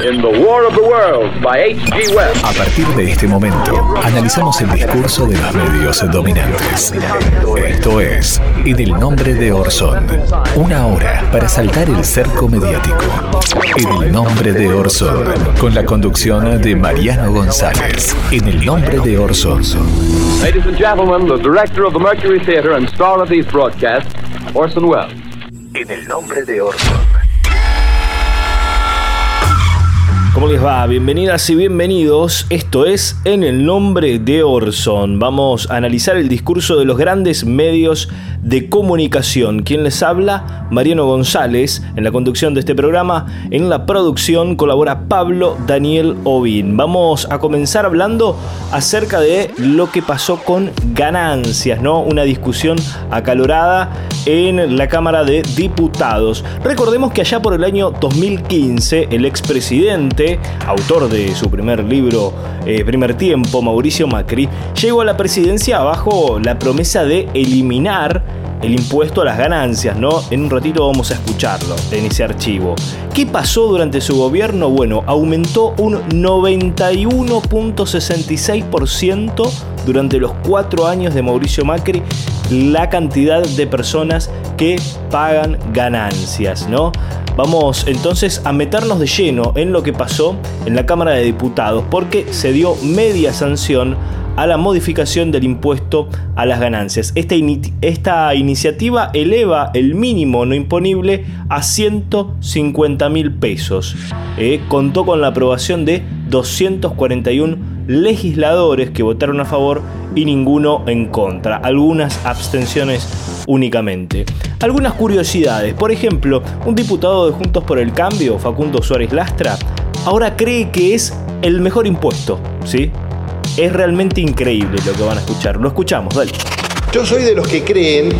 in The War of the Worlds by H.G. Wells. A partir de este momento, analizamos el discurso de los medios dominantes. Esto es En el nombre de Orson. Una hora para saltar el cerco mediático. En el nombre de Orson. Con la conducción de Mariano González. En el nombre de Orson. Ladies and gentlemen, the director of the Mercury Theater and star of these broadcasts, Orson Welles. En el nombre de Orson. ¿Cómo les va? Bienvenidas y bienvenidos. Esto es En el nombre de Orson. Vamos a analizar el discurso de los grandes medios de comunicación. ¿Quién les habla? Mariano González en la conducción de este programa. En la producción colabora Pablo Daniel Ovin. Vamos a comenzar hablando acerca de lo que pasó con ganancias, ¿no? Una discusión acalorada en la Cámara de Diputados. Recordemos que allá por el año 2015 el expresidente autor de su primer libro, eh, Primer Tiempo, Mauricio Macri, llegó a la presidencia bajo la promesa de eliminar el impuesto a las ganancias, ¿no? En un ratito vamos a escucharlo en ese archivo. ¿Qué pasó durante su gobierno? Bueno, aumentó un 91.66% durante los cuatro años de Mauricio Macri la cantidad de personas que pagan ganancias, ¿no? Vamos entonces a meternos de lleno en lo que pasó en la Cámara de Diputados porque se dio media sanción a la modificación del impuesto a las ganancias. Esta, esta iniciativa eleva el mínimo no imponible a 150 mil pesos. Eh, contó con la aprobación de 241 legisladores que votaron a favor y ninguno en contra. Algunas abstenciones únicamente. Algunas curiosidades. Por ejemplo, un diputado de Juntos por el Cambio, Facundo Suárez Lastra, ahora cree que es el mejor impuesto. ¿Sí? Es realmente increíble lo que van a escuchar. Lo escuchamos, dale. Yo soy de los que creen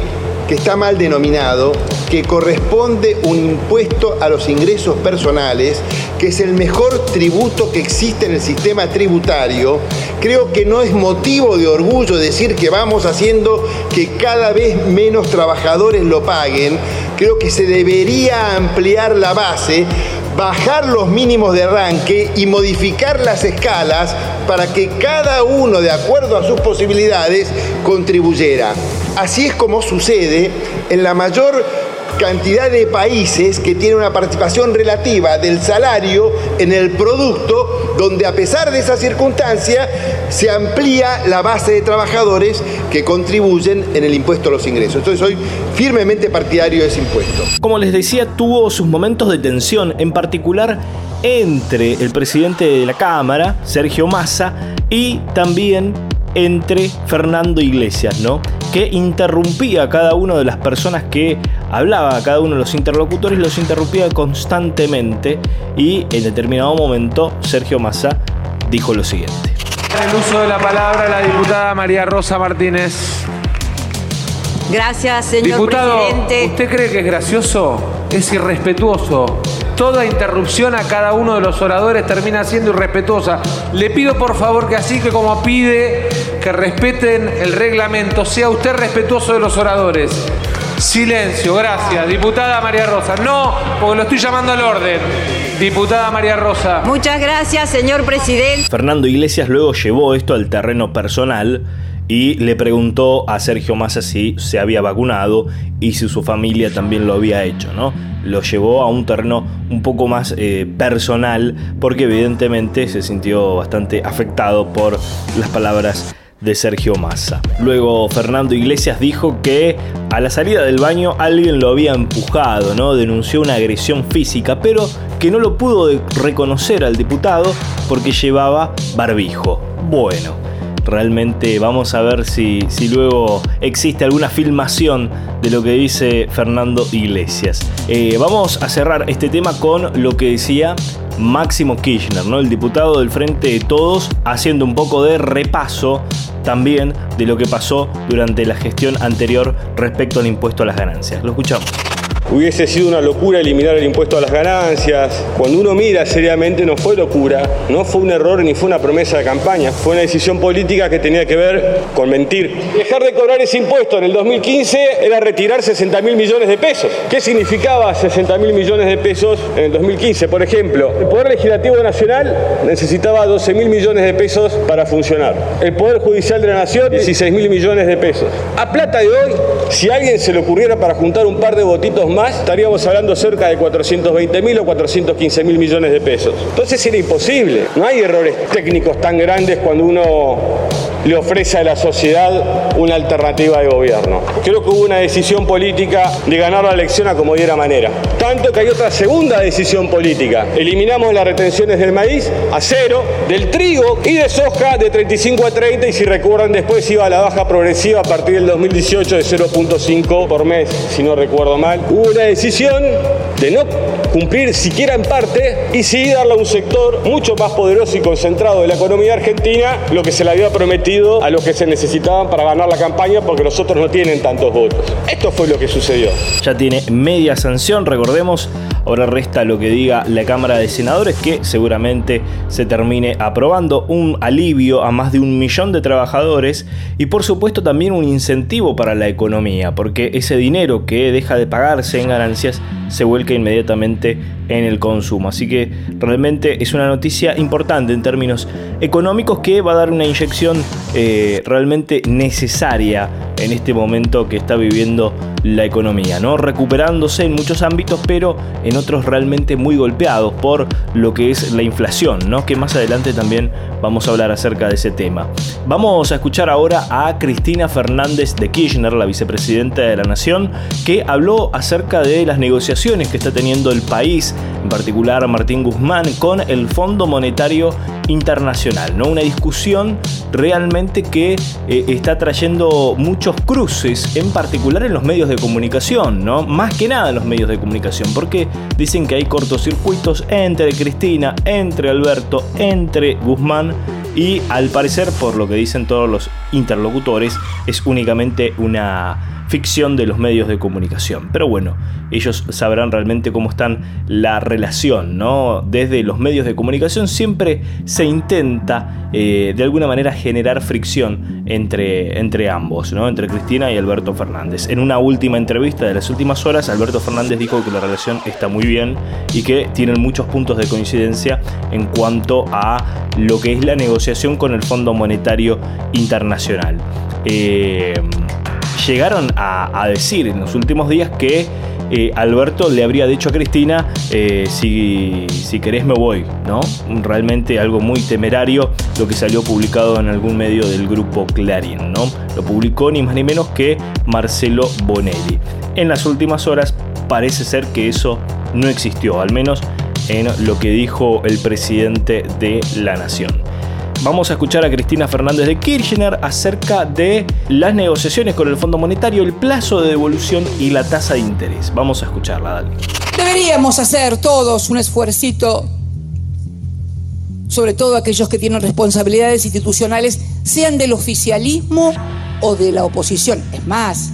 que está mal denominado, que corresponde un impuesto a los ingresos personales, que es el mejor tributo que existe en el sistema tributario. Creo que no es motivo de orgullo decir que vamos haciendo que cada vez menos trabajadores lo paguen. Creo que se debería ampliar la base bajar los mínimos de arranque y modificar las escalas para que cada uno, de acuerdo a sus posibilidades, contribuyera. Así es como sucede en la mayor cantidad de países que tienen una participación relativa del salario en el producto, donde a pesar de esa circunstancia se amplía la base de trabajadores que contribuyen en el impuesto a los ingresos. Entonces soy firmemente partidario de ese impuesto. Como les decía, tuvo sus momentos de tensión, en particular entre el presidente de la Cámara, Sergio Massa, y también entre Fernando Iglesias, ¿no? Que interrumpía a cada una de las personas que hablaba, a cada uno de los interlocutores, los interrumpía constantemente y en determinado momento Sergio Massa dijo lo siguiente. El uso de la palabra la diputada María Rosa Martínez. Gracias, señor Diputado, presidente. ¿usted cree que es gracioso? Es irrespetuoso. Toda interrupción a cada uno de los oradores termina siendo irrespetuosa. Le pido por favor que así que como pide que respeten el reglamento, sea usted respetuoso de los oradores. Silencio, gracias. Diputada María Rosa. No, porque lo estoy llamando al orden. Diputada María Rosa. Muchas gracias, señor presidente. Fernando Iglesias luego llevó esto al terreno personal y le preguntó a Sergio Massa si se había vacunado y si su familia también lo había hecho, ¿no? Lo llevó a un terreno un poco más eh, personal porque evidentemente se sintió bastante afectado por las palabras de Sergio Massa. Luego Fernando Iglesias dijo que a la salida del baño alguien lo había empujado, ¿no? Denunció una agresión física, pero que no lo pudo reconocer al diputado porque llevaba barbijo. Bueno, realmente vamos a ver si, si luego existe alguna filmación de lo que dice Fernando Iglesias. Eh, vamos a cerrar este tema con lo que decía Máximo Kirchner, ¿no? el diputado del Frente de Todos, haciendo un poco de repaso también de lo que pasó durante la gestión anterior respecto al impuesto a las ganancias. Lo escuchamos. Hubiese sido una locura eliminar el impuesto a las ganancias. Cuando uno mira seriamente no fue locura, no fue un error ni fue una promesa de campaña, fue una decisión política que tenía que ver con mentir. Dejar de cobrar ese impuesto en el 2015 era retirar 60 mil millones de pesos. ¿Qué significaba 60 mil millones de pesos en el 2015? Por ejemplo, el Poder Legislativo Nacional necesitaba 12 mil millones de pesos para funcionar. El Poder Judicial de la Nación, 16 mil millones de pesos. A plata de hoy, si a alguien se le ocurriera para juntar un par de votitos más, estaríamos hablando cerca de 420 mil o 415 mil millones de pesos. Entonces era imposible. No hay errores técnicos tan grandes cuando uno le ofrece a la sociedad una alternativa de gobierno. Creo que hubo una decisión política de ganar la elección a como diera manera. Tanto que hay otra segunda decisión política. Eliminamos las retenciones del maíz a cero, del trigo y de soja de 35 a 30 y si recuerdan después iba a la baja progresiva a partir del 2018 de 0.5 por mes, si no recuerdo mal. Una decisión de no cumplir siquiera en parte y sí darle a un sector mucho más poderoso y concentrado de la economía argentina lo que se le había prometido a los que se necesitaban para ganar la campaña porque los otros no tienen tantos votos. Esto fue lo que sucedió. Ya tiene media sanción, recordemos. Ahora resta lo que diga la Cámara de Senadores que seguramente se termine aprobando un alivio a más de un millón de trabajadores y por supuesto también un incentivo para la economía porque ese dinero que deja de pagarse en ganancias se vuelca inmediatamente en el consumo. Así que realmente es una noticia importante en términos económicos que va a dar una inyección eh, realmente necesaria en este momento que está viviendo la economía, ¿no? Recuperándose en muchos ámbitos, pero en otros realmente muy golpeados por lo que es la inflación, ¿no? Que más adelante también vamos a hablar acerca de ese tema. Vamos a escuchar ahora a Cristina Fernández de Kirchner, la vicepresidenta de la Nación, que habló acerca de las negociaciones que está teniendo el país, en particular Martín Guzmán, con el Fondo Monetario Internacional, ¿no? Una discusión realmente que eh, está trayendo muchos cruces, en particular en los medios de comunicación, ¿no? Más que nada en los medios de comunicación, porque dicen que hay cortocircuitos entre Cristina, entre Alberto, entre Guzmán y al parecer, por lo que dicen todos los interlocutores, es únicamente una ficción de los medios de comunicación. Pero bueno, ellos sabrán realmente cómo están la relación, ¿no? Desde los medios de comunicación siempre se intenta eh, de alguna manera generar fricción entre, entre ambos, ¿no? Entre Cristina y Alberto Fernández. En una última entrevista de las últimas horas, Alberto Fernández dijo que la relación está muy bien y que tienen muchos puntos de coincidencia en cuanto a lo que es la negociación con el Fondo Monetario Internacional. Eh, llegaron a, decir en los últimos días que eh, Alberto le habría dicho a Cristina, eh, si, si, querés me voy, ¿no? Realmente algo muy temerario lo que salió publicado en algún medio del grupo Clarín, ¿no? Lo publicó ni más ni menos que Marcelo Bonelli. En las últimas horas parece ser que eso no existió, al menos en lo que dijo el presidente de la nación. Vamos a escuchar a Cristina Fernández de Kirchner acerca de las negociaciones con el Fondo Monetario, el plazo de devolución y la tasa de interés. Vamos a escucharla, dale. Deberíamos hacer todos un esfuercito, sobre todo aquellos que tienen responsabilidades institucionales, sean del oficialismo o de la oposición. Es más,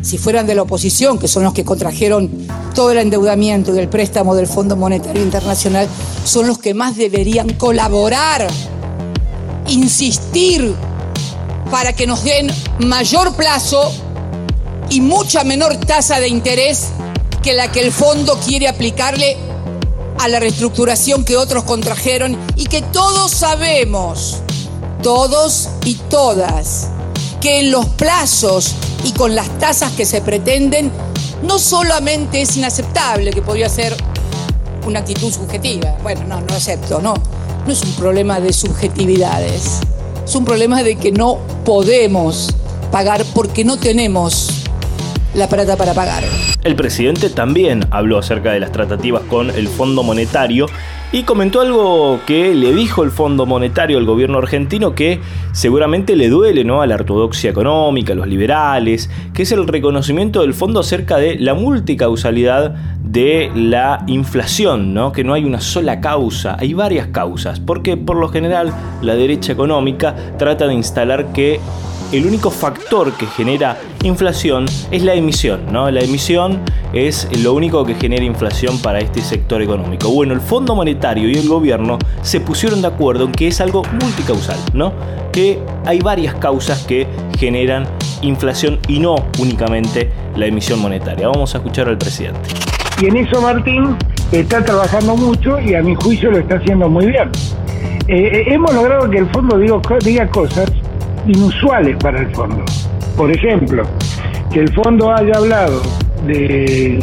si fueran de la oposición, que son los que contrajeron todo el endeudamiento y el préstamo del Fondo Monetario Internacional, son los que más deberían colaborar insistir para que nos den mayor plazo y mucha menor tasa de interés que la que el fondo quiere aplicarle a la reestructuración que otros contrajeron y que todos sabemos, todos y todas, que en los plazos y con las tasas que se pretenden, no solamente es inaceptable, que podría ser una actitud subjetiva, bueno, no, no acepto, no, no es un problema de subjetividades, es un problema de que no podemos pagar porque no tenemos la plata para pagar. El presidente también habló acerca de las tratativas con el Fondo Monetario y comentó algo que le dijo el Fondo Monetario al gobierno argentino que seguramente le duele ¿no? a la ortodoxia económica, a los liberales, que es el reconocimiento del fondo acerca de la multicausalidad de la inflación, ¿no? que no hay una sola causa, hay varias causas, porque por lo general la derecha económica trata de instalar que el único factor que genera inflación es la emisión, ¿no? La emisión es lo único que genera inflación para este sector económico. Bueno, el Fondo Monetario y el gobierno se pusieron de acuerdo en que es algo multicausal, ¿no? Que hay varias causas que generan inflación y no únicamente la emisión monetaria. Vamos a escuchar al presidente. Y en eso Martín está trabajando mucho y a mi juicio lo está haciendo muy bien. Eh, hemos logrado que el fondo diga cosas inusuales para el fondo. Por ejemplo, que el fondo haya hablado de,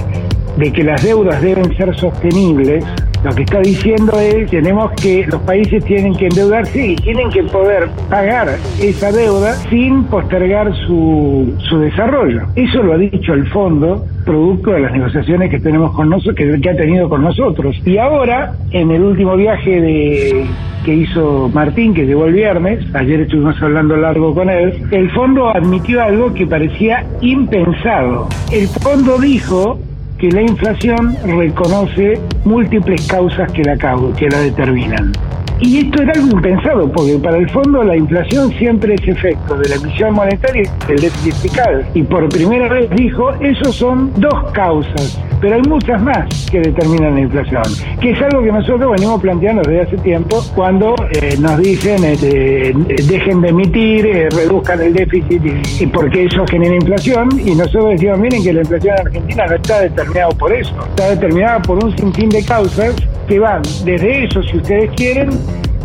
que las deudas deben ser sostenibles, lo que está diciendo es tenemos que los países tienen que endeudarse y tienen que poder pagar esa deuda sin postergar su, su desarrollo. Eso lo ha dicho el fondo producto de las negociaciones que tenemos con nosotros, que, ha tenido con nosotros. Y ahora, en el último viaje de, que hizo Martín, que llegó el viernes, ayer estuvimos hablando largo con él, el fondo admitió algo que parecía impensado. El fondo dijo que la inflación reconoce múltiples causas que la, que la determinan. Y esto era algo impensado, porque para el fondo la inflación siempre es efecto de la emisión monetaria y del déficit fiscal. Y por primera vez dijo, esos son dos causas, pero hay muchas más que determinan la inflación, que es algo que nosotros venimos planteando desde hace tiempo cuando eh, nos dicen este, dejen de emitir, eh, reduzcan el déficit y, porque eso genera inflación. Y nosotros decimos, miren que la inflación en Argentina no está determinada por eso, está determinada por un sinfín de causas que van desde eso, si ustedes quieren,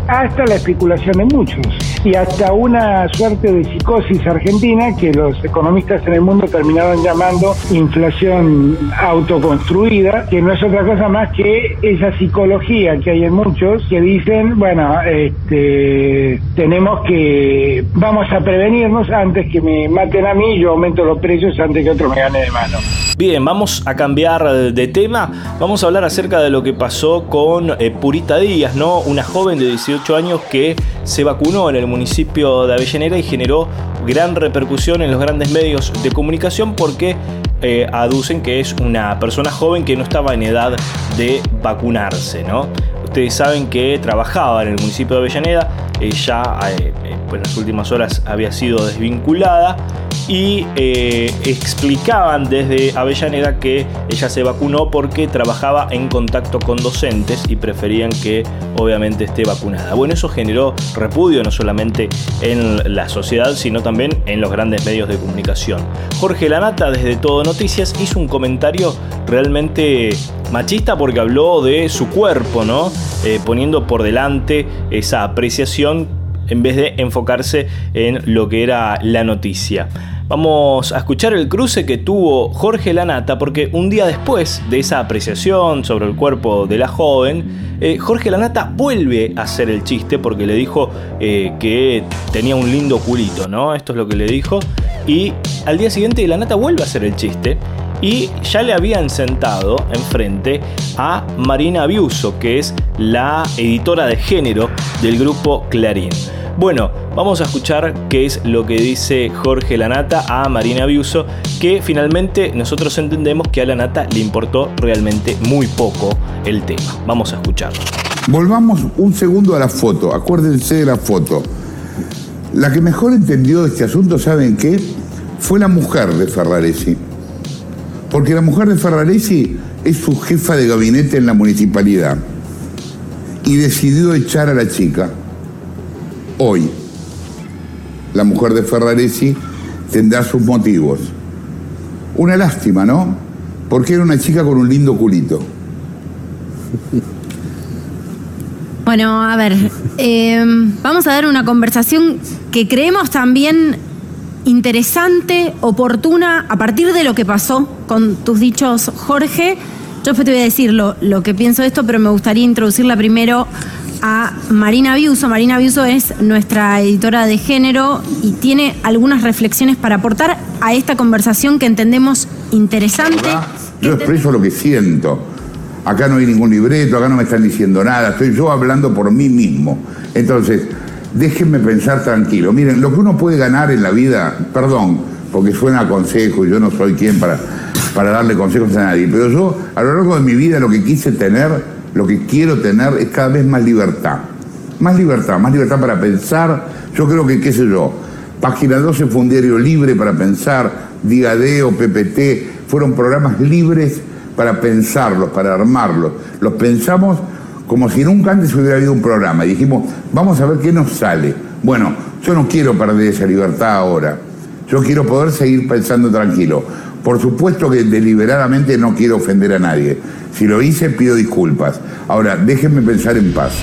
hasta la especulación de muchos y hasta una suerte de psicosis argentina que los economistas en el mundo terminaron llamando inflación autoconstruida, que no es otra cosa más que esa psicología que hay en muchos que dicen, bueno, este, tenemos que, vamos a prevenirnos antes que me maten a mí, yo aumento los precios antes que otro me gane de mano. Bien, vamos a cambiar de tema, vamos a hablar acerca de lo que pasó con eh, Purita Díaz, ¿no? Una joven de 18 años que se vacunó en el municipio de Avellaneda y generó gran repercusión en los grandes medios de comunicación porque eh, aducen que es una persona joven que no estaba en edad de vacunarse, ¿no? Ustedes saben que trabajaba en el municipio de Avellaneda, ella eh, en las últimas horas había sido desvinculada y eh, explicaban desde Avellaneda que ella se vacunó porque trabajaba en contacto con docentes y preferían que obviamente esté vacunada. Bueno, eso generó repudio no solamente en la sociedad, sino también en los grandes medios de comunicación. Jorge Lanata desde Todo Noticias hizo un comentario realmente machista porque habló de su cuerpo, ¿no? Eh, poniendo por delante esa apreciación en vez de enfocarse en lo que era la noticia. Vamos a escuchar el cruce que tuvo Jorge Lanata porque un día después de esa apreciación sobre el cuerpo de la joven, eh, Jorge Lanata vuelve a hacer el chiste porque le dijo eh, que tenía un lindo culito, ¿no? Esto es lo que le dijo. Y al día siguiente Lanata vuelve a hacer el chiste y ya le habían sentado enfrente a Marina Biuso, que es la editora de género del grupo Clarín. Bueno, vamos a escuchar qué es lo que dice Jorge Lanata a Marina Biuso, que finalmente nosotros entendemos que a Lanata le importó realmente muy poco el tema. Vamos a escuchar. Volvamos un segundo a la foto, acuérdense de la foto. La que mejor entendió este asunto, ¿saben qué? Fue la mujer de Ferraresi. Porque la mujer de Ferraresi es su jefa de gabinete en la municipalidad. Y decidió echar a la chica hoy. La mujer de Ferraresi tendrá sus motivos. Una lástima, ¿no? Porque era una chica con un lindo culito. Bueno, a ver, eh, vamos a dar una conversación que creemos también interesante, oportuna, a partir de lo que pasó con tus dichos, Jorge. Yo te voy a decir lo, lo que pienso de esto, pero me gustaría introducirla primero a Marina Biuso. Marina Biuso es nuestra editora de género y tiene algunas reflexiones para aportar a esta conversación que entendemos interesante. Yo expreso lo que siento. Acá no hay ningún libreto, acá no me están diciendo nada, estoy yo hablando por mí mismo. Entonces, déjenme pensar tranquilo. Miren, lo que uno puede ganar en la vida, perdón, porque suena a consejo yo no soy quien para, para darle consejos a nadie, pero yo a lo largo de mi vida lo que quise tener lo que quiero tener es cada vez más libertad. Más libertad, más libertad para pensar. Yo creo que, qué sé yo, Página 12 fue un diario libre para pensar, Diga D o PPT, fueron programas libres para pensarlos, para armarlos. Los pensamos como si nunca antes hubiera habido un programa. Y dijimos, vamos a ver qué nos sale. Bueno, yo no quiero perder esa libertad ahora. Yo quiero poder seguir pensando tranquilo. Por supuesto que deliberadamente no quiero ofender a nadie. Si lo hice, pido disculpas. Ahora, déjenme pensar en paz.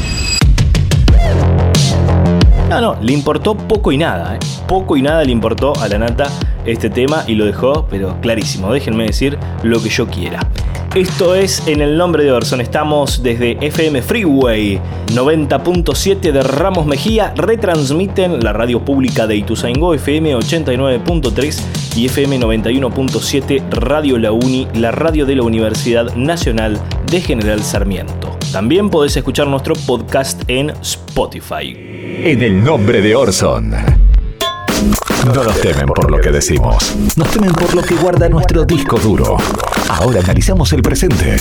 No, no, le importó poco y nada, ¿eh? poco y nada le importó a la nata este tema y lo dejó, pero clarísimo, déjenme decir lo que yo quiera. Esto es En el nombre de Orson. Estamos desde FM Freeway 90.7 de Ramos Mejía. Retransmiten la radio pública de Ituzaingó, FM 89.3 y FM 91.7 Radio La Uni, la radio de la Universidad Nacional de General Sarmiento. También podés escuchar nuestro podcast en Spotify. En el nombre de Orson. No nos temen por lo que decimos, nos temen por lo que guarda nuestro disco duro. Ahora analizamos el presente,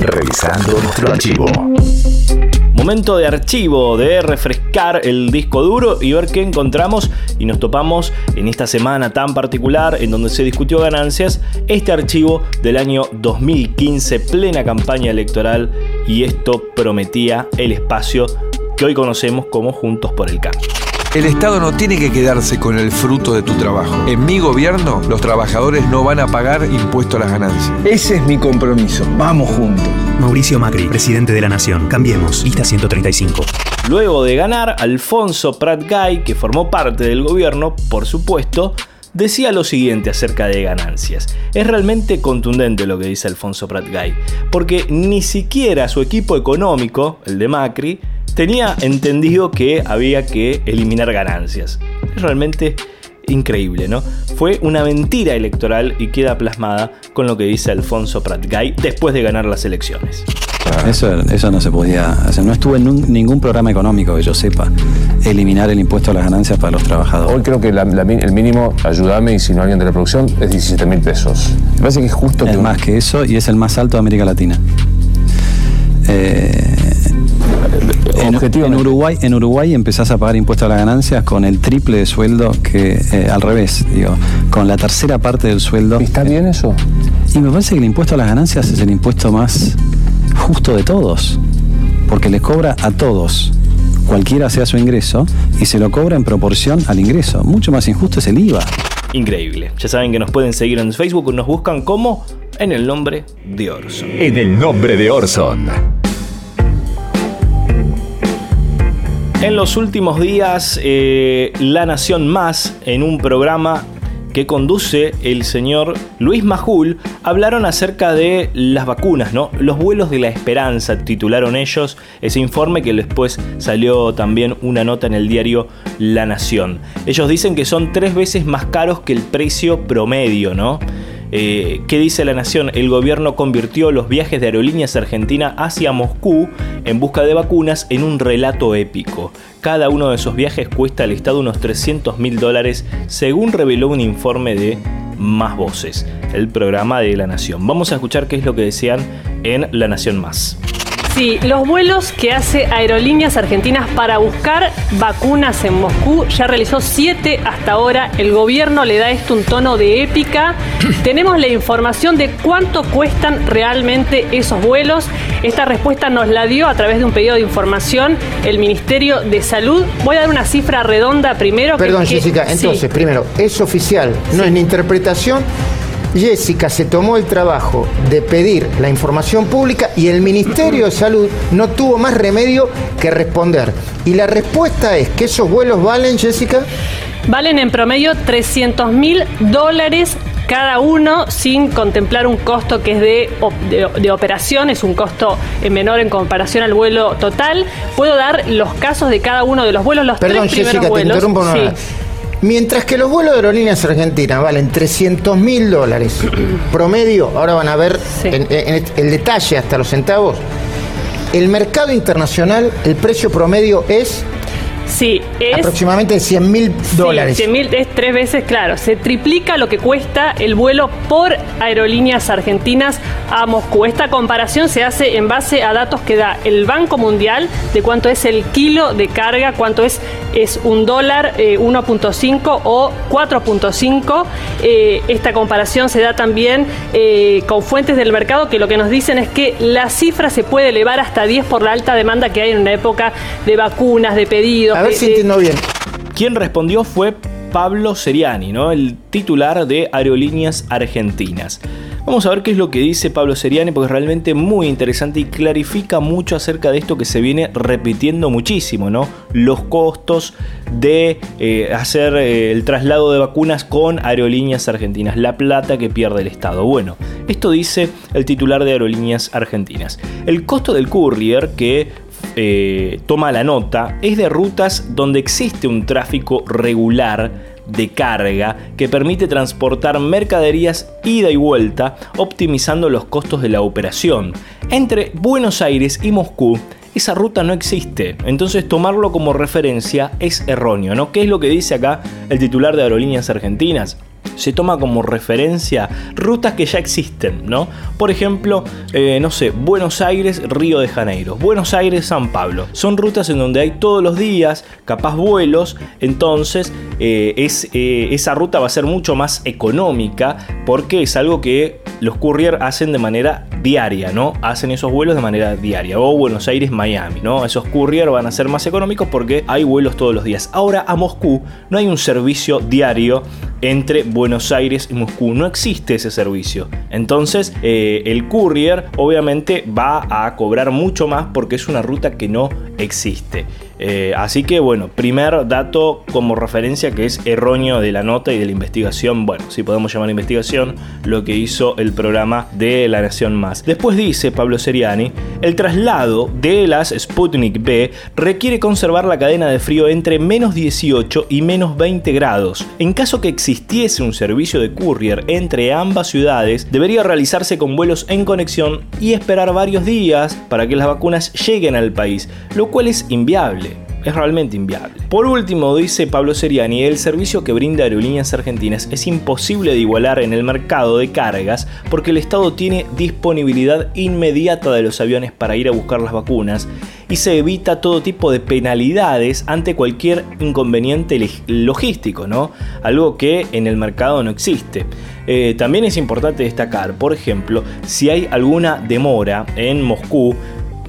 revisando nuestro archivo. Momento de archivo, de refrescar el disco duro y ver qué encontramos y nos topamos en esta semana tan particular en donde se discutió ganancias, este archivo del año 2015, plena campaña electoral y esto prometía el espacio que hoy conocemos como Juntos por el Cambio. El Estado no tiene que quedarse con el fruto de tu trabajo. En mi gobierno, los trabajadores no van a pagar impuesto a las ganancias. Ese es mi compromiso. Vamos juntos. Mauricio Macri, presidente de la Nación. Cambiemos. Lista 135. Luego de ganar, Alfonso Pratgay, que formó parte del gobierno, por supuesto, decía lo siguiente acerca de ganancias. Es realmente contundente lo que dice Alfonso Pratgay, porque ni siquiera su equipo económico, el de Macri, tenía entendido que había que eliminar ganancias. Es realmente increíble, ¿no? Fue una mentira electoral y queda plasmada con lo que dice Alfonso Pratgay después de ganar las elecciones. Eso, eso no se podía hacer. No estuvo en ningún programa económico que yo sepa eliminar el impuesto a las ganancias para los trabajadores. Hoy creo que el mínimo, ayúdame, y si no alguien de la producción, es 17 mil pesos. Me parece que es justo. Es más que eso y es el más alto de América Latina. Eh, en, Uruguay, en Uruguay empezás a pagar impuestos a las ganancias con el triple de sueldo que eh, al revés, digo, con la tercera parte del sueldo. ¿Está bien eso? Y me parece que el impuesto a las ganancias es el impuesto más justo de todos, porque les cobra a todos, cualquiera sea su ingreso, y se lo cobra en proporción al ingreso. Mucho más injusto es el IVA. Increíble. Ya saben que nos pueden seguir en Facebook, nos buscan como en el nombre de Orson. En el nombre de Orson. En los últimos días, eh, La Nación Más, en un programa que conduce el señor Luis Majul, hablaron acerca de las vacunas, ¿no? Los vuelos de la esperanza, titularon ellos ese informe que después salió también una nota en el diario La Nación. Ellos dicen que son tres veces más caros que el precio promedio, ¿no? Eh, ¿Qué dice la Nación? El gobierno convirtió los viajes de aerolíneas argentina hacia Moscú en busca de vacunas en un relato épico. Cada uno de esos viajes cuesta al Estado unos 300 mil dólares, según reveló un informe de Más Voces, el programa de La Nación. Vamos a escuchar qué es lo que decían en La Nación Más. Sí, los vuelos que hace Aerolíneas Argentinas para buscar vacunas en Moscú ya realizó siete hasta ahora. El gobierno le da esto un tono de épica. Tenemos la información de cuánto cuestan realmente esos vuelos. Esta respuesta nos la dio a través de un pedido de información el Ministerio de Salud. Voy a dar una cifra redonda primero. Perdón, Jessica, entonces, primero, es oficial, no es ni interpretación Jessica se tomó el trabajo de pedir la información pública y el Ministerio de Salud no tuvo más remedio que responder. Y la respuesta es que esos vuelos valen, Jessica. Valen en promedio 300 mil dólares cada uno sin contemplar un costo que es de, de, operación, es un costo menor en comparación al vuelo total. Puedo dar los casos de cada uno de los vuelos, los Perdón, tres Jessica, te interrumpo una vez. Mientras que los vuelos de aerolíneas argentinas valen 300 mil dólares promedio, ahora van a ver en, el detalle hasta los centavos, el mercado internacional, el precio promedio es Sí, es. Aproximadamente 100 mil dólares. 100 mil es tres veces, claro. Se triplica lo que cuesta el vuelo por aerolíneas argentinas a Moscú. Esta comparación se hace en base a datos que da el Banco Mundial de cuánto es el kilo de carga, cuánto es es un dólar 1.5 o 4.5. esta comparación se da también con fuentes del mercado que lo que nos dicen es que la cifra se puede elevar hasta 10 por la alta demanda que hay en una época de vacunas, de pedidos. A ver si entiendo bien. Quien respondió fue Pablo Seriani, ¿no? el titular de Aerolíneas Argentinas. Vamos a ver qué es lo que dice Pablo Seriani porque es realmente muy interesante y clarifica mucho acerca de esto que se viene repitiendo muchísimo, ¿no? Los costos de eh, hacer eh, el traslado de vacunas con Aerolíneas Argentinas, la plata que pierde el Estado. Bueno, esto dice el titular de Aerolíneas Argentinas. El costo del courier que eh, toma la nota es de rutas donde existe un tráfico regular de carga que permite transportar mercaderías ida y vuelta, optimizando los costos de la operación. Entre Buenos Aires y Moscú, esa ruta no existe, entonces tomarlo como referencia es erróneo, ¿no? ¿Qué es lo que dice acá el titular de Aerolíneas Argentinas? Se toma como referencia rutas que ya existen, ¿no? Por ejemplo, eh, no sé, Buenos Aires, Río de Janeiro, Buenos Aires, San Pablo. Son rutas en donde hay todos los días, capaz vuelos, entonces eh, eh, esa ruta va a ser mucho más económica porque es algo que los courier hacen de manera diaria, ¿no? Hacen esos vuelos de manera diaria. O Buenos Aires, Miami, ¿no? Esos courier van a ser más económicos porque hay vuelos todos los días. Ahora a Moscú no hay un servicio diario entre Buenos Aires y Moscú. No existe ese servicio. Entonces, eh, el courier obviamente va a cobrar mucho más porque es una ruta que no existe. Eh, así que bueno, primer dato como referencia que es erróneo de la nota y de la investigación, bueno, si podemos llamar investigación, lo que hizo el programa de La Nación Más. Después dice Pablo Seriani, el traslado de las Sputnik B requiere conservar la cadena de frío entre menos 18 y menos 20 grados. En caso que existiese un servicio de courier entre ambas ciudades, debería realizarse con vuelos en conexión y esperar varios días para que las vacunas lleguen al país, lo cual es inviable. Es realmente inviable. Por último, dice Pablo Seriani, el servicio que brinda Aerolíneas Argentinas es imposible de igualar en el mercado de cargas porque el Estado tiene disponibilidad inmediata de los aviones para ir a buscar las vacunas y se evita todo tipo de penalidades ante cualquier inconveniente logístico, ¿no? Algo que en el mercado no existe. Eh, también es importante destacar, por ejemplo, si hay alguna demora en Moscú,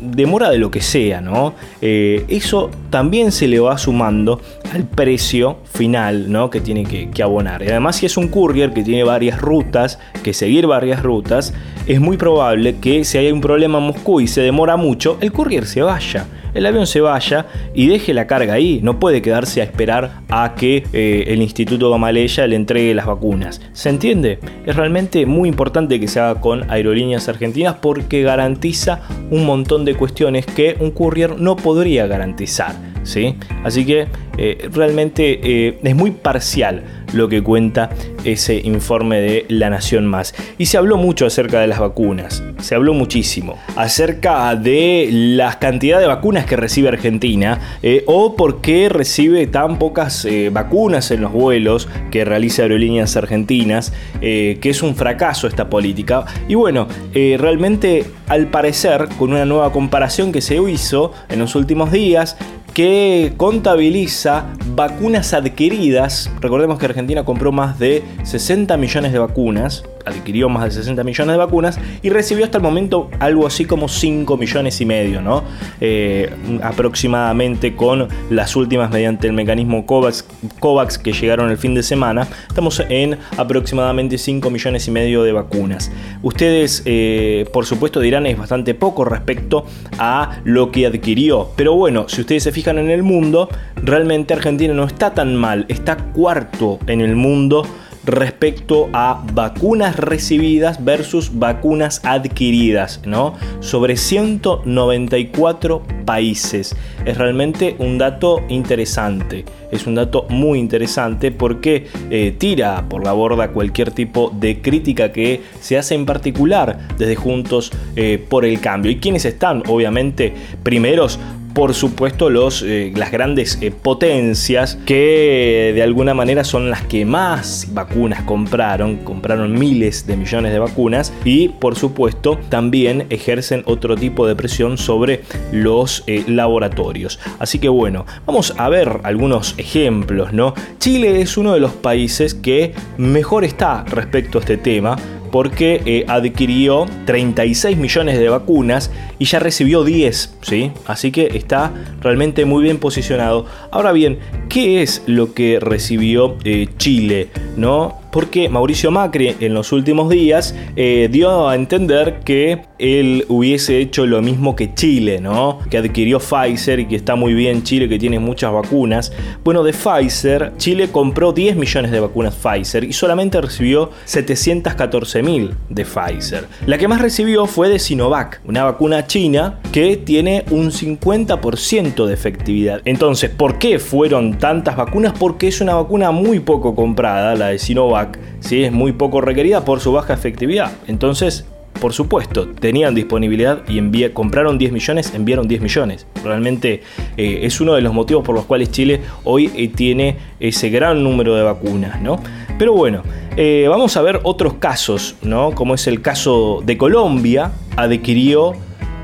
demora de lo que sea, ¿no? Eh, eso también se le va sumando al precio final, ¿no? Que tiene que, que abonar. Y además, si es un courier que tiene varias rutas, que seguir varias rutas, es muy probable que si hay un problema en Moscú y se demora mucho, el courier se vaya. El avión se vaya y deje la carga ahí. No puede quedarse a esperar a que eh, el Instituto Gamaleya le entregue las vacunas. ¿Se entiende? Es realmente muy importante que se haga con Aerolíneas Argentinas porque garantiza un montón de cuestiones que un courier no podría garantizar. ¿sí? Así que eh, realmente eh, es muy parcial lo que cuenta ese informe de La Nación Más. Y se habló mucho acerca de las vacunas, se habló muchísimo acerca de la cantidad de vacunas que recibe Argentina eh, o por qué recibe tan pocas eh, vacunas en los vuelos que realiza Aerolíneas Argentinas, eh, que es un fracaso esta política. Y bueno, realmente al parecer, con una nueva comparación que se hizo en los últimos días, que contabiliza vacunas adquiridas. Recordemos que Argentina compró más de 60 millones de vacunas, adquirió más de 60 millones de vacunas y recibió hasta el momento algo así como 5 millones y medio, ¿no? Eh, aproximadamente con las últimas mediante el mecanismo COVAX, que llegaron el fin de semana. Estamos en aproximadamente 5 millones y medio de vacunas. Ustedes, eh, por supuesto, dirán es bastante poco respecto a lo que adquirió. Pero bueno, si ustedes se fijan en el mundo, realmente Argentina no está tan mal. Está cuarto en el mundo respecto a vacunas recibidas versus vacunas adquiridas, ¿no? Sobre 194 países. Es realmente un dato interesante. Es un dato muy interesante porque eh, tira por la borda cualquier tipo de crítica que se hace en particular desde Juntos eh, por el Cambio. ¿Y quiénes están? Obviamente, primeros por supuesto los, eh, las grandes eh, potencias que de alguna manera son las que más vacunas compraron, compraron miles de millones de vacunas y por supuesto también ejercen otro tipo de presión sobre los eh, laboratorios. Así que bueno, vamos a ver algunos ejemplos, ¿no? Chile es uno de los países que mejor está respecto a este tema porque eh, adquirió 36 millones de vacunas y ya recibió 10, ¿sí? Así que está realmente muy bien posicionado. Ahora bien, ¿qué es lo que recibió eh, Chile? ¿No? Porque Mauricio Macri en los últimos días eh, dio a entender que él hubiese hecho lo mismo que Chile, ¿no? Que adquirió Pfizer y que está muy bien Chile, que tiene muchas vacunas. Bueno, de Pfizer, Chile compró 10 millones de vacunas Pfizer y solamente recibió 714 mil de Pfizer. La que más recibió fue de Sinovac, una vacuna china que tiene un 50% de efectividad. Entonces, ¿por qué fueron tantas vacunas? Porque es una vacuna muy poco comprada, la de Sinovac ¿sí? es muy poco requerida por su baja efectividad. Entonces, por supuesto, tenían disponibilidad y compraron 10 millones, enviaron 10 millones. Realmente eh, es uno de los motivos por los cuales Chile hoy eh, tiene ese gran número de vacunas, ¿no? Pero bueno, eh, vamos a ver otros casos, ¿no? Como es el caso de Colombia, adquirió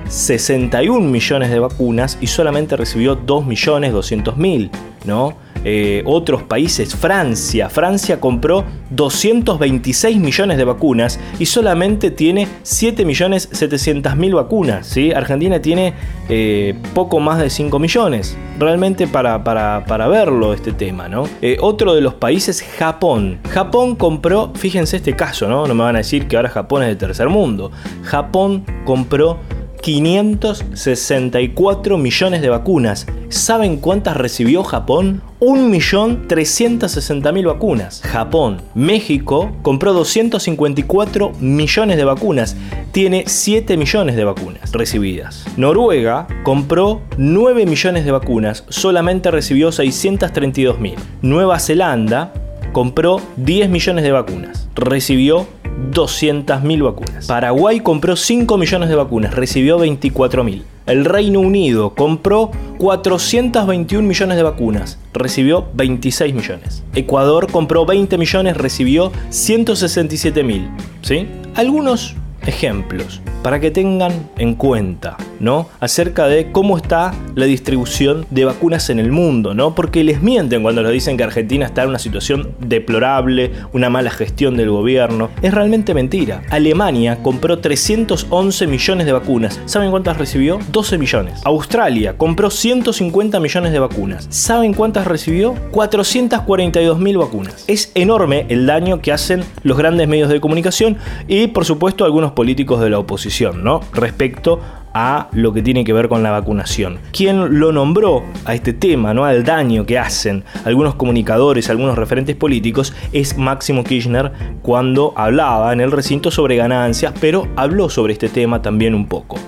61 millones de vacunas y solamente recibió 2 millones 200 mil, ¿no? Eh, otros países, Francia, Francia compró 226 millones de vacunas y solamente tiene 7 millones 700 mil vacunas, ¿sí? Argentina tiene eh, poco más de 5 millones, realmente para, para, verlo este tema, ¿no? Eh, otro de los países, Japón. Japón compró, fíjense este caso, ¿no? No me van a decir que ahora Japón es de tercer mundo. Japón compró 564 millones de vacunas. ¿Saben cuántas recibió Japón? 1.360.000 vacunas. Japón. México compró 254 millones de vacunas. Tiene 7 millones de vacunas recibidas. Noruega compró 9 millones de vacunas. Solamente recibió 632.000. Nueva Zelanda compró 10 millones de vacunas. Recibió 200.000 vacunas. Paraguay compró 5 millones de vacunas, recibió 24.000. El Reino Unido compró 421 millones de vacunas, recibió 26 millones. Ecuador compró 20 millones, recibió 167 mil. ¿Sí? Algunos ejemplos para que tengan en cuenta, ¿no? Acerca de cómo está la distribución de vacunas en el mundo, ¿no? Porque les mienten cuando les dicen que Argentina está en una situación deplorable, una mala gestión del gobierno. Es realmente mentira. Alemania compró 311 millones de vacunas. ¿Saben cuántas recibió? 12 millones. Australia compró 150 millones de vacunas. ¿Saben cuántas recibió? 442 mil vacunas. Es enorme el daño que hacen los grandes medios de comunicación y por supuesto algunos políticos de la oposición, ¿no? Respecto a lo que tiene que ver con la vacunación. ¿Quién lo nombró a este tema, ¿no? al daño que hacen algunos comunicadores, algunos referentes políticos, es Máximo Kirchner cuando hablaba en el recinto sobre ganancias, pero habló sobre este tema también un poco.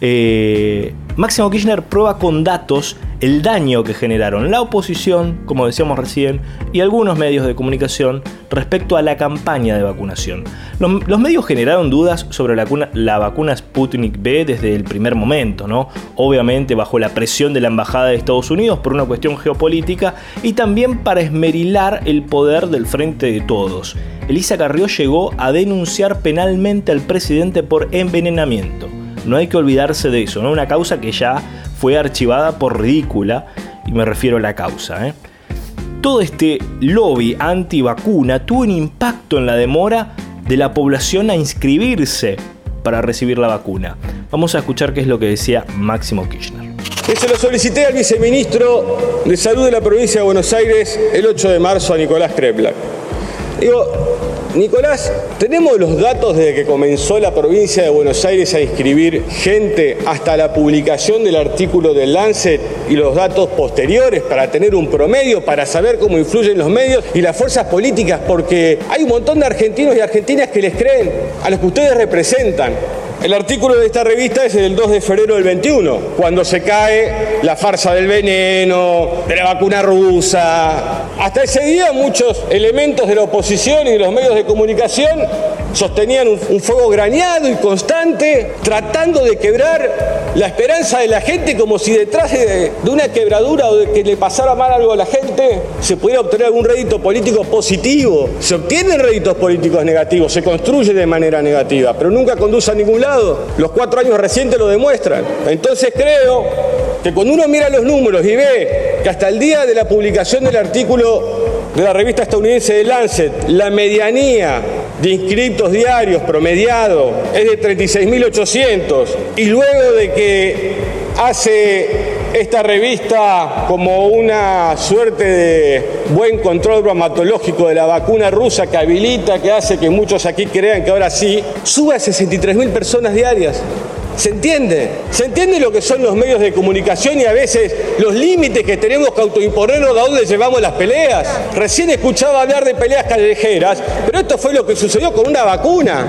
Eh, Máximo Kirchner prueba con datos el daño que generaron la oposición, como decíamos recién, y algunos medios de comunicación respecto a la campaña de vacunación. Los, medios generaron dudas sobre la, la, vacuna Sputnik B desde el primer momento, ¿no? Obviamente bajo la presión de la Embajada de Estados Unidos por una cuestión geopolítica y también para esmerilar el poder del frente de todos. Elisa Carrió llegó a denunciar penalmente al presidente por envenenamiento. No hay que olvidarse de eso, ¿no? Una causa que ya fue archivada por ridícula, y me refiero a la causa. ¿eh? Todo este lobby anti-vacuna tuvo un impacto en la demora de la población a inscribirse para recibir la vacuna. Vamos a escuchar qué es lo que decía Máximo Kirchner. Que se lo solicité al viceministro de Salud de la provincia de Buenos Aires el 8 de marzo a Nicolás Kreplak. Digo, Nicolás, tenemos los datos desde que comenzó la provincia de Buenos Aires a inscribir gente hasta la publicación del artículo del Lancet y los datos posteriores para tener un promedio, para saber cómo influyen los medios y las fuerzas políticas, porque hay un montón de argentinos y argentinas que les creen a los que ustedes representan. El artículo de esta revista es del 2 de febrero del 21, cuando se cae la farsa del veneno, de la vacuna rusa. Hasta ese día muchos elementos de la oposición y de los medios de comunicación sostenían un, fuego graneado y constante, tratando de quebrar la esperanza de la gente como si detrás de, de una quebradura o de que le pasara mal algo a la gente se pudiera obtener algún rédito político positivo. Se obtienen réditos políticos negativos, se construye de manera negativa, pero nunca conduce a ningún lado. Los cuatro años recientes lo demuestran. Entonces creo que cuando uno mira los números y ve que hasta el día de la publicación del artículo de la revista estadounidense de Lancet, la medianía de inscriptos diarios promediado es de 36.800 y luego de que hace esta revista como una suerte de buen control bromatológico de la vacuna rusa que habilita, que hace que muchos aquí crean que ahora sí, sube a 63.000 personas diarias. ¿Se entiende? ¿Se entiende lo que son los medios de comunicación y a veces los límites que tenemos que autoimponernos de dónde llevamos las peleas? Recién escuchaba hablar de peleas callejeras, pero esto fue lo que sucedió con una vacuna.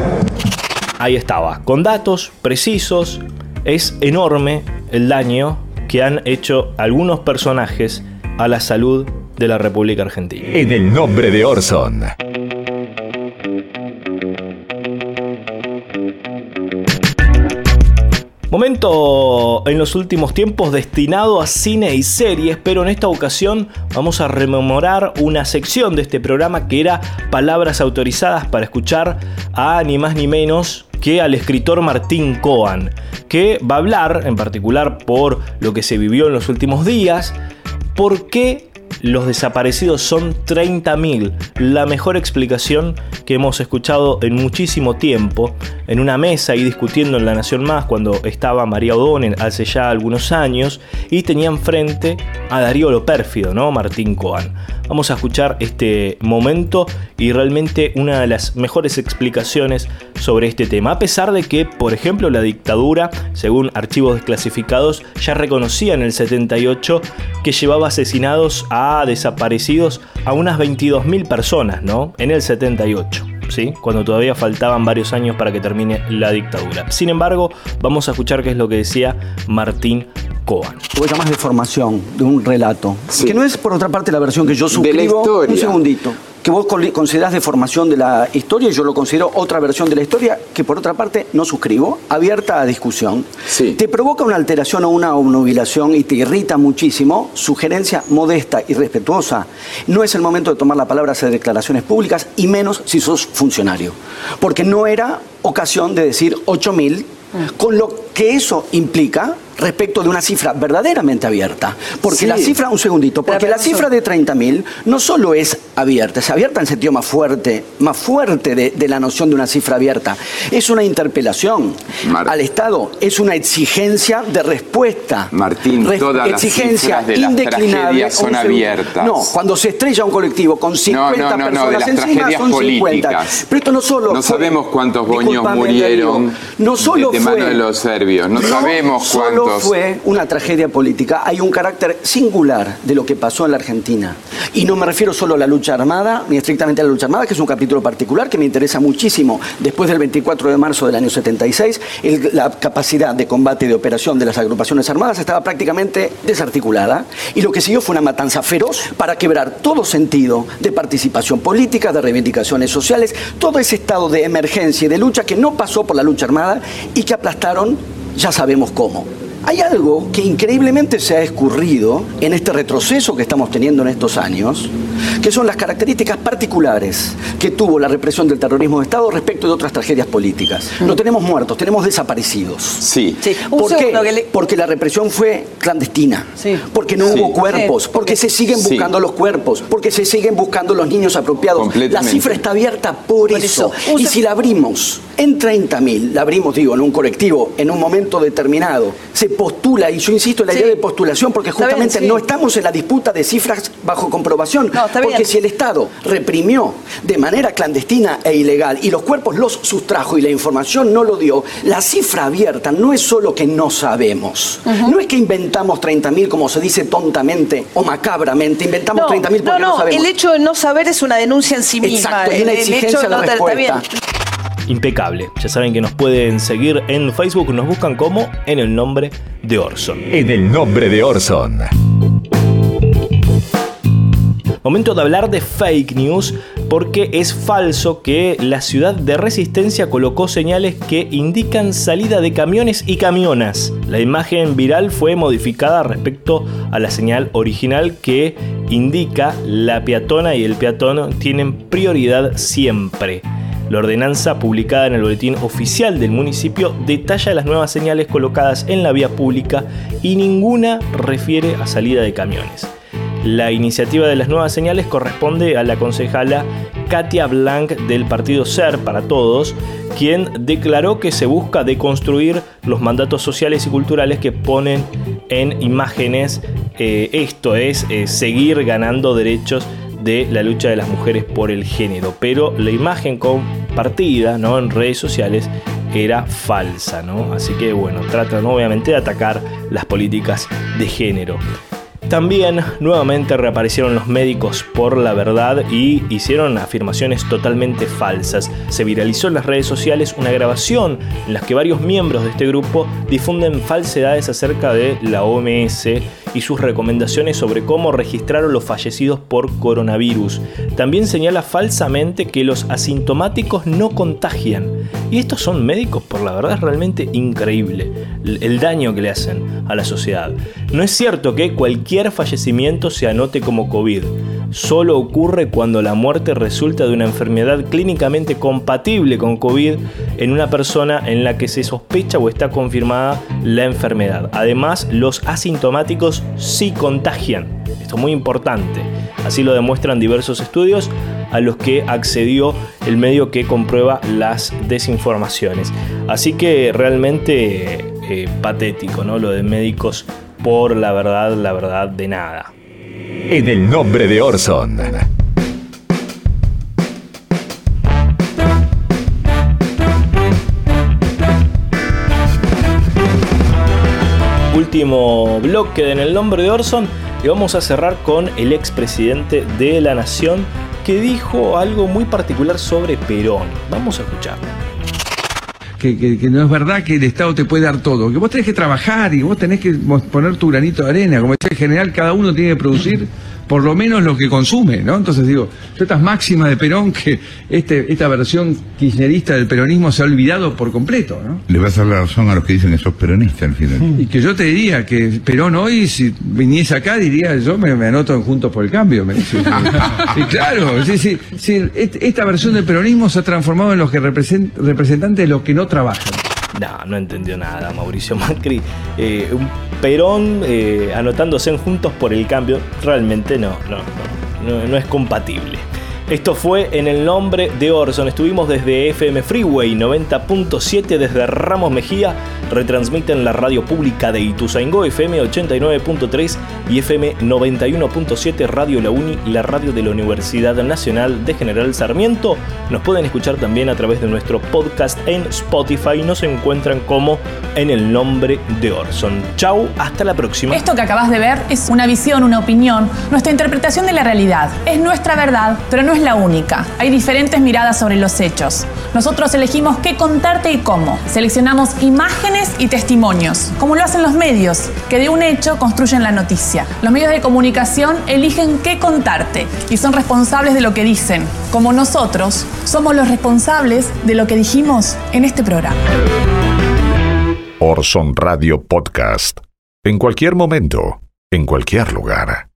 Ahí estaba, con datos precisos, es enorme el daño que han hecho algunos personajes a la salud de la República Argentina. En el nombre de Orson. Momento en los últimos tiempos destinado a cine y series, pero en esta ocasión vamos a rememorar una sección de este programa que era palabras autorizadas para escuchar a ni más ni menos que al escritor Martín Coan, que va a hablar en particular por lo que se vivió en los últimos días, por qué los desaparecidos son 30.000. La mejor explicación que hemos escuchado en muchísimo tiempo, en una mesa y discutiendo en La Nación Más cuando estaba María O'Donnell hace ya algunos años y tenían frente a Darío lo pérfido, ¿no? Martín Coan. Vamos a escuchar este momento y realmente una de las mejores explicaciones sobre este tema. A pesar de que, por ejemplo, la dictadura, según archivos desclasificados, ya reconocía en el 78 que llevaba asesinados a desaparecidos a unas 22.000 personas, ¿no? En el 78. ¿Sí? cuando todavía faltaban varios años para que termine la dictadura. Sin embargo, vamos a escuchar qué es lo que decía Martín Coan. Vos llamás de formación, de un relato. Que no es, por otra parte, la versión que yo suscribo. historia. Un segundito. Que vos considerás de formación de la historia y yo lo considero otra versión de la historia que, por otra parte, no suscribo, abierta a discusión. Te provoca una alteración o una obnubilación y te irrita muchísimo. Sugerencia modesta y respetuosa. No es el momento de tomar la palabra, hacer declaraciones públicas y menos si sos funcionario. Porque no era ocasión de decir 8.000 con lo que eso implica respecto de una cifra verdaderamente abierta. Porque Sí. la cifra, un segundito, porque la cifra de 30.000 no solo es abierta, es abierta en el sentido más fuerte, más fuerte de, de la noción de una cifra abierta. Es una interpelación al Estado, es una exigencia de respuesta. Martín, Res- todas las exigencia cifras de las indeclinable. tragedias son abiertas. No, cuando se estrella un colectivo con 50 no, no, no, de personas las encima tragedias son 50. políticas. Pero esto no solo No fue- sabemos cuántos boños murieron no solo de fue, mano de los serbios. No, sabemos solo cuántos. fue una tragedia política. Hay un carácter singular de lo que pasó en la Argentina. Y no me refiero solo a la lucha armada, ni estrictamente a la lucha armada, que es un capítulo particular que me interesa muchísimo. Después del 24 de marzo del año 76, el- la capacidad de combate y de operación de las agrupaciones armadas estaba prácticamente desarticulada. Y lo que siguió fue una matanza feroz para quebrar todo sentido de participación política, de reivindicaciones sociales, todo ese estado de emergencia y de lucha que no pasó por la lucha armada y que aplastaron, ya sabemos cómo. Hay algo que increíblemente se ha escurrido en este retroceso que estamos teniendo en estos años, que son las características particulares que tuvo la represión del terrorismo de Estado respecto de otras tragedias políticas. No tenemos muertos, tenemos desaparecidos. Sí. ¿Por qué? segundo que le- Porque la represión fue clandestina. Porque no Sí. hubo cuerpos, Sí. porque se siguen Sí. buscando los cuerpos, porque se siguen buscando los niños apropiados. La cifra está abierta por, eso. Y si la abrimos en 30.000, la abrimos, digo, en un colectivo, en un momento determinado, se postula, y yo insisto en la idea de postulación, porque bien, justamente sí. no estamos en la disputa de cifras bajo comprobación. porque bien. si el Estado reprimió de manera clandestina e ilegal y los cuerpos los sustrajo y la información no lo dio, la cifra abierta no es solo que no sabemos. No es que inventamos 30.000 como se dice tontamente o macabramente, inventamos No, 30.000 porque no, no, no, sabemos. el hecho de no saber es una denuncia en sí misma. Exacto, es el, una el exigencia hecho de no respuesta. Impecable. Ya saben que nos pueden seguir en Facebook, nos buscan como en el nombre de Orson. En el nombre de Orson. Momento de hablar de fake news, porque es falso que la ciudad de Resistencia colocó señales que indican salida de camiones y camionas. La imagen viral fue modificada respecto a la señal original que indica la peatona y el peatón tienen prioridad siempre. La ordenanza publicada en el boletín oficial del municipio detalla las nuevas señales colocadas en la vía pública y ninguna refiere a salida de camiones. La iniciativa de las nuevas señales corresponde a la concejala Katia Blanc del partido Ser para Todos, quien declaró que se busca deconstruir los mandatos sociales y culturales que ponen en imágenes eh, esto es eh, seguir ganando derechos de la lucha de las mujeres por el género. Pero la imagen compartida ¿no? en redes sociales era falsa, ¿no? Así que bueno, tratan obviamente de atacar las políticas de género. También nuevamente reaparecieron los médicos por la verdad y hicieron afirmaciones totalmente falsas. Se viralizó en las redes sociales una grabación en la que varios miembros de este grupo difunden falsedades acerca de la OMS y sus recomendaciones sobre cómo registraron los fallecidos por coronavirus. También señala falsamente que los asintomáticos no contagian. Y estos son médicos, por la verdad es realmente increíble el daño que le hacen a la sociedad. No es cierto que cualquier fallecimiento se anote como COVID. Solo ocurre cuando la muerte resulta de una enfermedad clínicamente compatible con COVID en una persona en la que se sospecha o está confirmada la enfermedad. Además, los asintomáticos sí contagian. Esto es muy importante. Así lo demuestran diversos estudios a los que accedió el medio que comprueba las desinformaciones. Así que realmente eh, patético, ¿no? Lo de médicos por la verdad, la verdad de nada. En el nombre de Orson. Último bloque En el nombre de Orson y vamos a cerrar con el expresidente de la Nación que dijo algo muy particular sobre Perón. Vamos a escucharlo que, no es verdad que el Estado te puede dar todo, que vos tenés que trabajar y vos tenés que poner tu granito de arena, como decía en general, cada uno tiene que producir por lo menos lo que consume, ¿no? Entonces digo, estas máximas de Perón que este, esta versión kirchnerista del peronismo se ha olvidado por completo, ¿no? Le vas a dar la razón a los que dicen que sos peronista al final. Y que yo te diría que Perón hoy, si viniese acá, diría, yo me, anoto en Juntos por el Cambio. Me dice. y claro, sí, sí, sí, esta versión del peronismo se ha transformado en los que representantes de los que no trabajan. No, no entendió nada Mauricio Macri. Eh, un Perón eh, anotándose en Juntos por el Cambio, realmente no, no, no, no es compatible. Esto fue en el nombre de Orson. Estuvimos desde FM Freeway 90.7 desde Ramos Mejía. Retransmiten la radio pública de Ituzaingó FM 89.3 y FM 91.7 Radio La Uni, la radio de la Universidad Nacional de General Sarmiento. Nos pueden escuchar también a través de nuestro podcast en Spotify. Nos encuentran como en el nombre de Orson. Chau, hasta la próxima. Esto que acabas de ver es una visión, una opinión, nuestra interpretación de la realidad. Es nuestra verdad, pero no es la única. Hay diferentes miradas sobre los hechos. Nosotros elegimos qué contarte y cómo. Seleccionamos imágenes y testimonios, como lo hacen los medios, que de un hecho construyen la noticia. Los medios de comunicación eligen qué contarte y son responsables de lo que dicen, como nosotros somos los responsables de lo que dijimos en este programa. Orson Radio Podcast. En cualquier momento, en cualquier lugar.